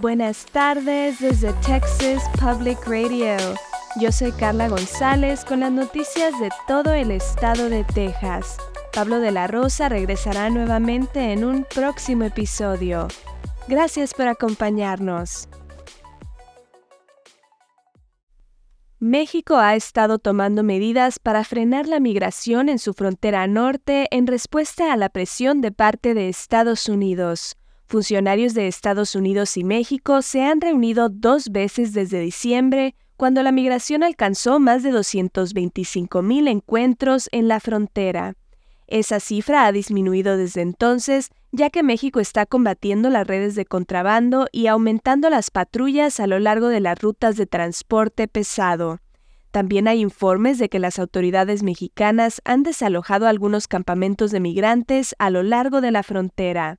Buenas tardes desde Texas Public Radio. Yo soy Carla González con las noticias de todo el estado de Texas. Pablo de la Rosa regresará nuevamente en un próximo episodio. Gracias por acompañarnos. México ha estado tomando medidas para frenar la migración en su frontera norte en respuesta a la presión de parte de Estados Unidos. Funcionarios de Estados Unidos y México se han reunido dos veces desde diciembre, cuando la migración alcanzó más de 225 mil encuentros en la frontera. Esa cifra ha disminuido desde entonces, ya que México está combatiendo las redes de contrabando y aumentando las patrullas a lo largo de las rutas de transporte pesado. También hay informes de que las autoridades mexicanas han desalojado algunos campamentos de migrantes a lo largo de la frontera.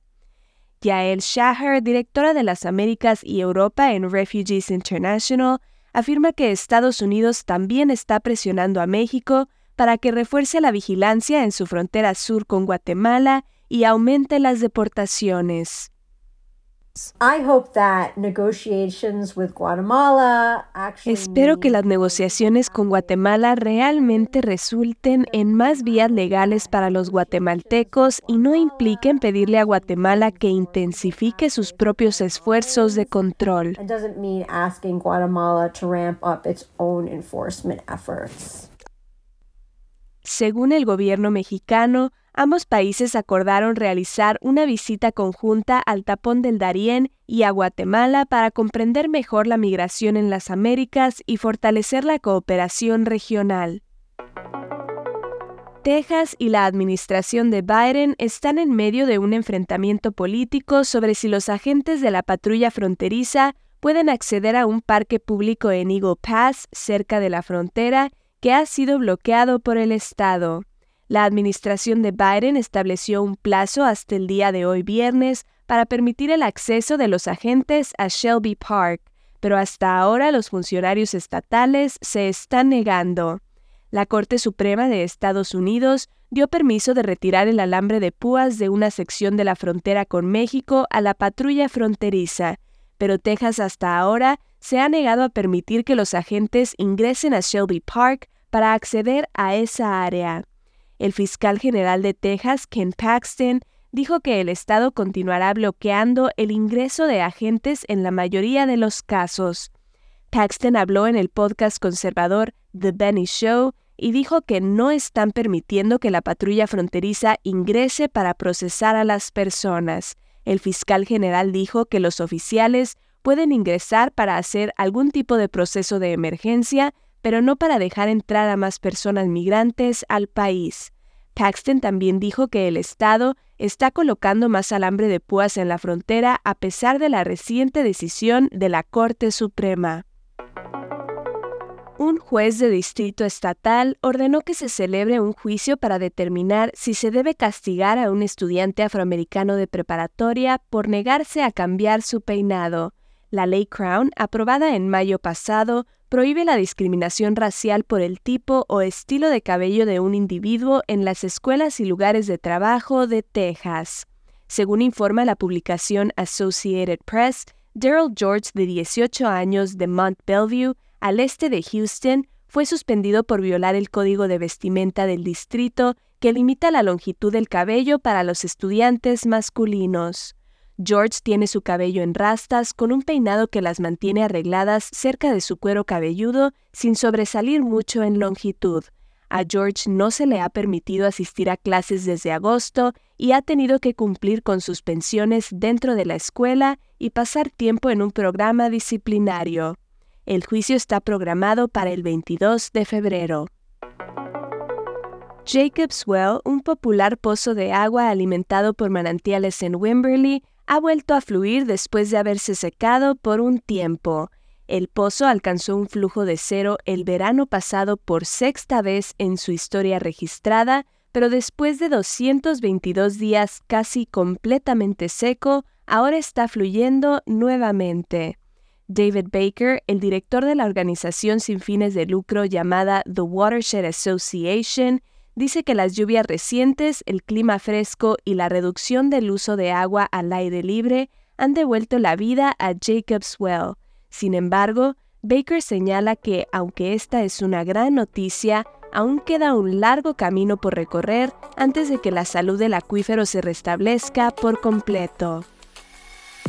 Yael Shahar, directora de las Américas y Europa en Refugees International, afirma que Estados Unidos también está presionando a México para que refuerce la vigilancia en su frontera sur con Guatemala y aumente las deportaciones. Espero que las negociaciones con Guatemala realmente resulten en más vías legales para los guatemaltecos y no impliquen pedirle a Guatemala que intensifique sus propios esfuerzos de control. Según el gobierno mexicano, ambos países acordaron realizar una visita conjunta al tapón del Darién y a Guatemala para comprender mejor la migración en las Américas y fortalecer la cooperación regional. Texas y la administración de Biden están en medio de un enfrentamiento político sobre si los agentes de la patrulla fronteriza pueden acceder a un parque público en Eagle Pass, cerca de la frontera, que ha sido bloqueado por el Estado. La administración de Biden estableció un plazo hasta el día de hoy viernes para permitir el acceso de los agentes a Shelby Park, pero hasta ahora los funcionarios estatales se están negando. La Corte Suprema de Estados Unidos dio permiso de retirar el alambre de púas de una sección de la frontera con México a la patrulla fronteriza, pero Texas hasta ahora se ha negado a permitir que los agentes ingresen a Shelby Park para acceder a esa área. El fiscal general de Texas, Ken Paxton, dijo que el Estado continuará bloqueando el ingreso de agentes en la mayoría de los casos. Paxton habló en el podcast conservador The Benny Show y dijo que no están permitiendo que la patrulla fronteriza ingrese para procesar a las personas. El fiscal general dijo que los oficiales pueden ingresar para hacer algún tipo de proceso de emergencia, pero no para dejar entrar a más personas migrantes al país. Paxton también dijo que el Estado está colocando más alambre de púas en la frontera a pesar de la reciente decisión de la Corte Suprema. Un juez de distrito estatal ordenó que se celebre un juicio para determinar si se debe castigar a un estudiante afroamericano de preparatoria por negarse a cambiar su peinado. La ley Crown, aprobada en mayo pasado, prohíbe la discriminación racial por el tipo o estilo de cabello de un individuo en las escuelas y lugares de trabajo de Texas. Según informa la publicación Associated Press, Daryl George, de 18 años, de Mont Bellevue, al este de Houston, fue suspendido por violar el código de vestimenta del distrito que limita la longitud del cabello para los estudiantes masculinos. George tiene su cabello en rastas con un peinado que las mantiene arregladas cerca de su cuero cabelludo sin sobresalir mucho en longitud. A George no se le ha permitido asistir a clases desde agosto y ha tenido que cumplir con suspensiones dentro de la escuela y pasar tiempo en un programa disciplinario. El juicio está programado para el 22 de febrero. Jacob's Well, un popular pozo de agua alimentado por manantiales en Wimberley, ha vuelto a fluir después de haberse secado por un tiempo. El pozo alcanzó un flujo de cero el verano pasado por sexta vez en su historia registrada, pero después de 222 días casi completamente seco, ahora está fluyendo nuevamente. David Baker, el director de la organización sin fines de lucro llamada The Watershed Association, dice que las lluvias recientes, el clima fresco y la reducción del uso de agua al aire libre han devuelto la vida a Jacob's Well. Sin embargo, Baker señala que, aunque esta es una gran noticia, aún queda un largo camino por recorrer antes de que la salud del acuífero se restablezca por completo.